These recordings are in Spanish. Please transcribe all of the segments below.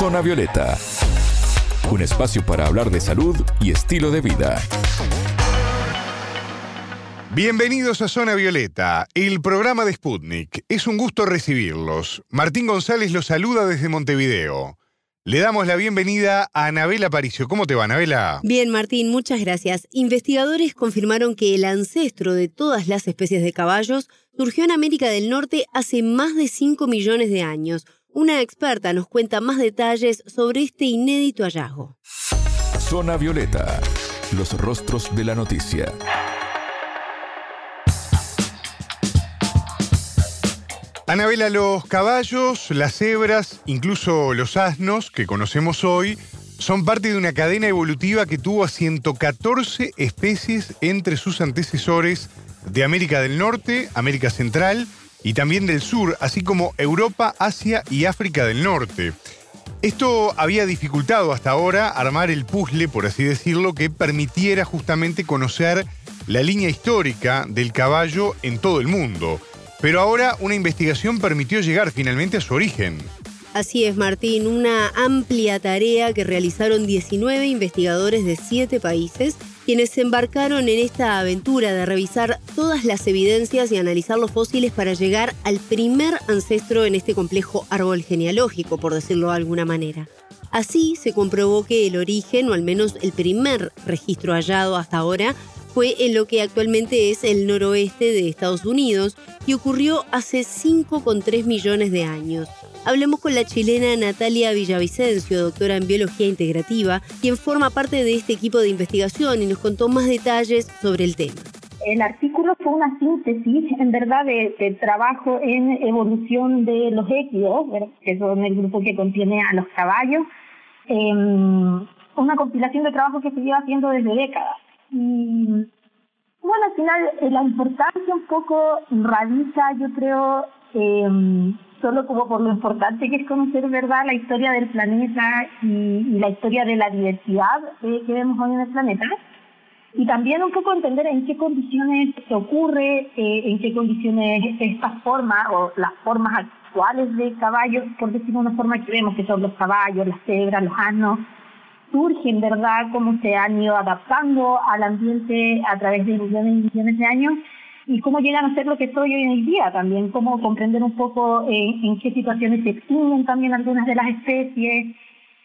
Zona Violeta, un espacio para hablar de salud y estilo de vida. Bienvenidos a Zona Violeta, el programa de Sputnik. Es un gusto recibirlos. Martín González los saluda desde Montevideo. Le damos la bienvenida a Anabela Paricio. ¿Cómo te va, Anabela? Bien, Martín, muchas gracias. Investigadores confirmaron que el ancestro de todas las especies de caballos surgió en América del Norte hace más de 5 millones de años. Una experta nos cuenta más detalles sobre este inédito hallazgo. Zona Violeta, los rostros de la noticia. Anabela, los caballos, las cebras, incluso los asnos que conocemos hoy, son parte de una cadena evolutiva que tuvo a 114 especies entre sus antecesores de América del Norte, América Central y también del Sur, así como Europa, Asia y África del Norte. Esto había dificultado hasta ahora armar el puzzle, por así decirlo, que permitiera justamente conocer la línea histórica del caballo en todo el mundo. Pero ahora una investigación permitió llegar finalmente a su origen. Así es, Martín, una amplia tarea que realizaron 19 investigadores de 7 países, quienes se embarcaron en esta aventura de revisar todas las evidencias y analizar los fósiles para llegar al primer ancestro en este complejo árbol genealógico, por decirlo de alguna manera. Así se comprobó que el origen, o al menos el primer registro hallado hasta ahora, fue en lo que actualmente es el noroeste de Estados Unidos y ocurrió hace 5,3 millones de años. Hablemos con la chilena Natalia Villavicencio, doctora en biología integrativa, quien forma parte de este equipo de investigación y nos contó más detalles sobre el tema. El artículo fue una síntesis, en verdad, de, trabajo en evolución de los équidos, que son el grupo que contiene a los caballos. Em, una compilación de trabajo que se lleva haciendo desde décadas. Y bueno, al final eh, la importancia un poco radica, yo creo, eh, solo como por lo importante que es conocer, ¿verdad?, la historia del planeta y, la historia de la diversidad que vemos hoy en el planeta. Y también un poco entender en qué condiciones se ocurre, eh, en qué condiciones esta forma o las formas actuales de caballos, por decirlo de una forma que vemos que son los caballos, las cebras, los asnos, surgen, ¿verdad?, cómo se han ido adaptando al ambiente a través de millones y millones de años y cómo llegan a ser lo que soy hoy en día también, cómo comprender un poco eh, en qué situaciones se extinguen también algunas de las especies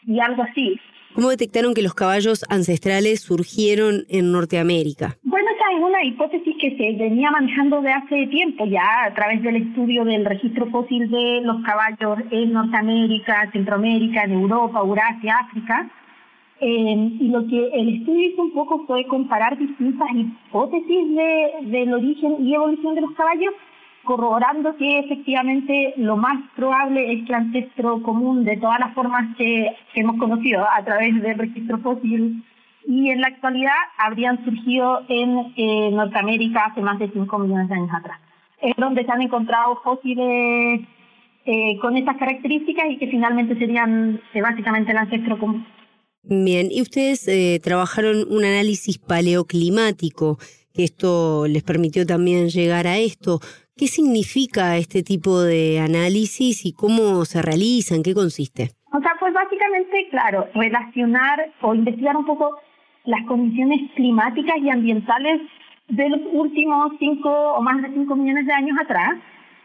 y algo así. ¿Cómo detectaron que los caballos ancestrales surgieron en Norteamérica? Bueno, esa es una hipótesis que se venía manejando de hace tiempo ya a través del estudio del registro fósil de los caballos en Norteamérica, Centroamérica, en Europa, Eurasia, África. Eh, y lo que el estudio hizo un poco fue comparar distintas hipótesis de, del origen y evolución de los caballos, corroborando que efectivamente lo más probable es que el ancestro común de todas las formas que, hemos conocido a través del registro fósil y en la actualidad habrían surgido en eh, Norteamérica hace más de 5 millones de años atrás. Es donde se han encontrado fósiles eh, con estas características y que finalmente serían básicamente el ancestro común. Bien, y ustedes eh, trabajaron un análisis paleoclimático, que esto les permitió también llegar a esto. ¿Qué significa este tipo de análisis y cómo se realiza? ¿En qué consiste? O sea, pues básicamente, claro, relacionar o investigar un poco las condiciones climáticas y ambientales de los últimos cinco o más de cinco millones de años atrás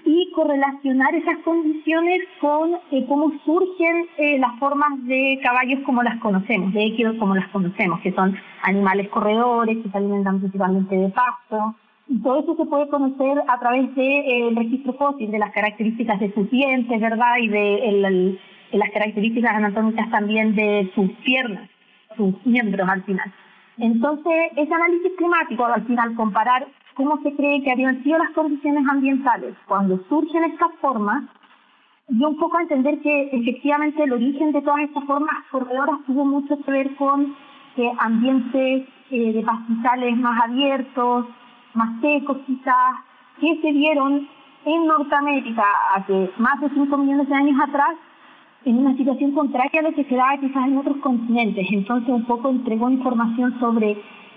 y correlacionar esas condiciones con eh, cómo surgen eh, las formas de caballos como las conocemos, de equidos como las conocemos, que son animales corredores que se alimentan principalmente de pasto. Y todo eso se puede conocer a través del eh, registro fósil, de las características de sus dientes, ¿verdad? Y de las características anatómicas también de sus piernas, sus miembros al final. Entonces, ese análisis climático, al final, comparar cómo se cree que habían sido las condiciones ambientales cuando surgen estas formas, y un poco entender que efectivamente el origen de todas estas formas corredoras tuvo mucho que ver con eh, ambientes eh, de pastizales más abiertos, más secos quizás, que se dieron en Norteamérica hace más de 5 millones de años atrás en una situación contraria a lo que se daba quizás en otros continentes. Entonces un poco entregó información sobre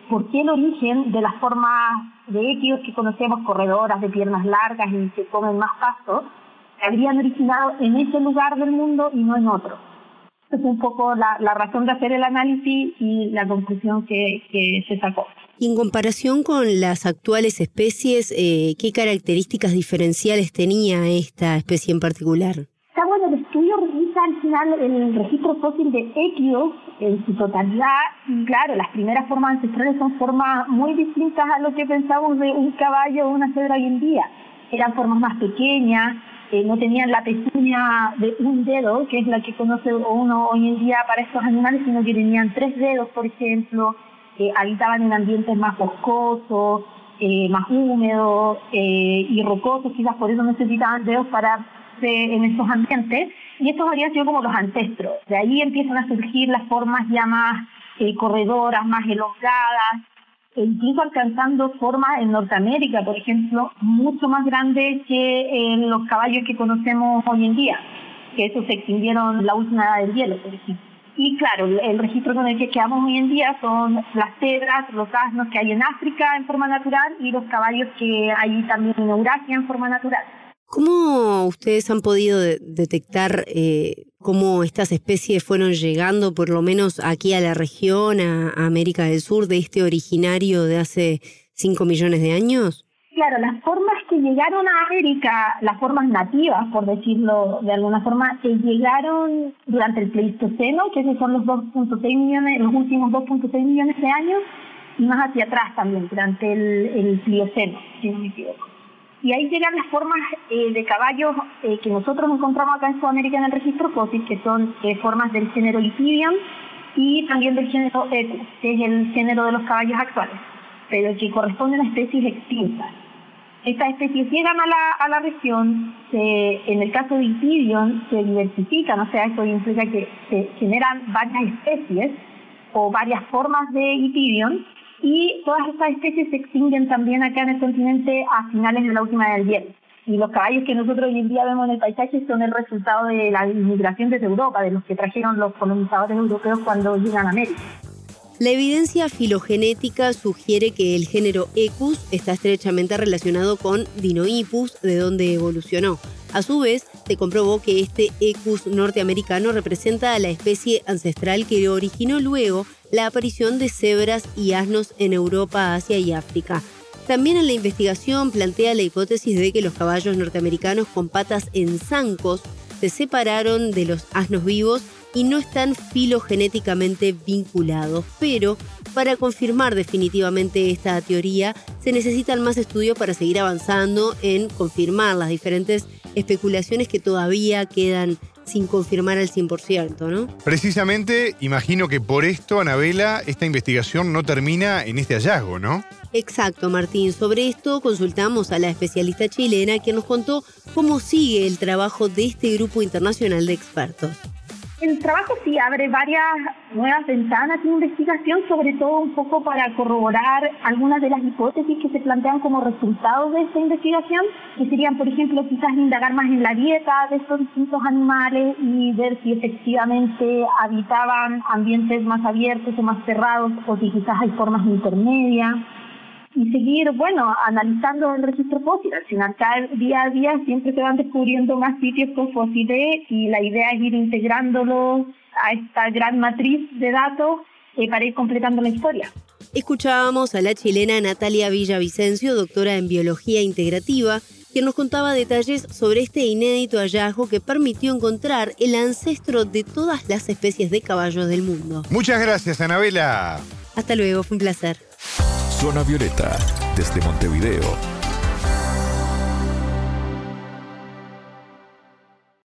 por qué el origen de las formas de equidos que conocemos, corredoras de piernas largas y que comen más pasto, habrían originado en ese lugar del mundo y no en otro. es un poco la, razón de hacer el análisis y la conclusión que, se sacó. Y en comparación con las actuales especies, eh, ¿qué características diferenciales tenía esta especie en particular? Está bueno, el estudio revisa al final el registro fósil de Equios en su totalidad. Y claro, las primeras formas ancestrales son formas muy distintas a lo que pensamos de un caballo o una cebra hoy en día. Eran formas más pequeñas, no tenían la pezuña de un dedo, que es la que conoce uno hoy en día para estos animales, sino que tenían tres dedos, por ejemplo, habitaban en ambientes más boscosos, eh, más húmedos eh, y rocosos, quizás por eso necesitaban dedos para en estos ambientes, y estos habrían sido como los ancestros. De ahí empiezan a surgir las formas ya más eh, corredoras, más elongadas, e incluso alcanzando formas en Norteamérica, por ejemplo, mucho más grandes que los caballos que conocemos hoy en día, que esos se extinguieron la última del hielo, por ejemplo. Y claro, el registro con el que quedamos hoy en día son las cebras, los asnos que hay en África en forma natural y los caballos que hay también en Eurasia en forma natural. ¿Cómo ustedes han podido detectar eh, cómo estas especies fueron llegando, por lo menos aquí a la región, a, América del Sur, de este originario de hace 5 millones de años? Claro, las formas que llegaron a América, las formas nativas, por decirlo de alguna forma, que llegaron durante el Pleistoceno, que esos son los 2.6 millones, los últimos 2.6 millones de años, y más hacia atrás también, durante el, el Plioceno, si no me equivoco. Y ahí llegan las formas eh, de caballos eh, que nosotros encontramos acá en Sudamérica en el registro fósil, que son eh, formas del género Lithidium y también del género que es el género de los caballos actuales, pero que corresponden a especies extintas. Estas especies llegan a la, a la región, en el caso de Lithidium se diversifican, o sea, esto implica que se generan varias especies o varias formas de Lithidium y todas estas especies se extinguen también acá en el continente a finales de la última del hielo. Y los caballos que nosotros hoy en día vemos en el paisaje son el resultado de la inmigración desde Europa, de los que trajeron los colonizadores europeos cuando llegan a América. La evidencia filogenética sugiere que el género Equus está estrechamente relacionado con Dinoipus, de donde evolucionó. A su vez, se comprobó que este Equus norteamericano representa a la especie ancestral que originó luego la aparición de cebras y asnos en Europa, Asia y África. También en la investigación plantea la hipótesis de que los caballos norteamericanos con patas en zancos se separaron de los asnos vivos y no están filogenéticamente vinculados. Pero para confirmar definitivamente esta teoría se necesitan más estudios para seguir avanzando en confirmar las diferentes especulaciones que todavía quedan sin confirmar al 100%, ¿no? Precisamente, imagino que por esto, Anabela, esta investigación no termina en este hallazgo, ¿no? Exacto, Martín. Sobre esto consultamos a la especialista chilena que nos contó cómo sigue el trabajo de este grupo internacional de expertos. El trabajo sí abre varias nuevas ventanas de investigación, sobre todo un poco para corroborar algunas de las hipótesis que se plantean como resultado de esta investigación, que serían, por ejemplo, quizás indagar más en la dieta de estos distintos animales y ver si efectivamente habitaban ambientes más abiertos o más cerrados o si quizás hay formas intermedias y seguir, bueno, analizando el registro fósil. Al final, cada día a día siempre se van descubriendo más sitios con fósiles y la idea es ir integrándolos a esta gran matriz de datos eh, para ir completando la historia. Escuchábamos a la chilena Natalia Villavicencio, doctora en biología integrativa, quien nos contaba detalles sobre este inédito hallazgo que permitió encontrar el ancestro de todas las especies de caballos del mundo. Muchas gracias, Anabela. Hasta luego, fue un placer. Zona Violeta, desde Montevideo,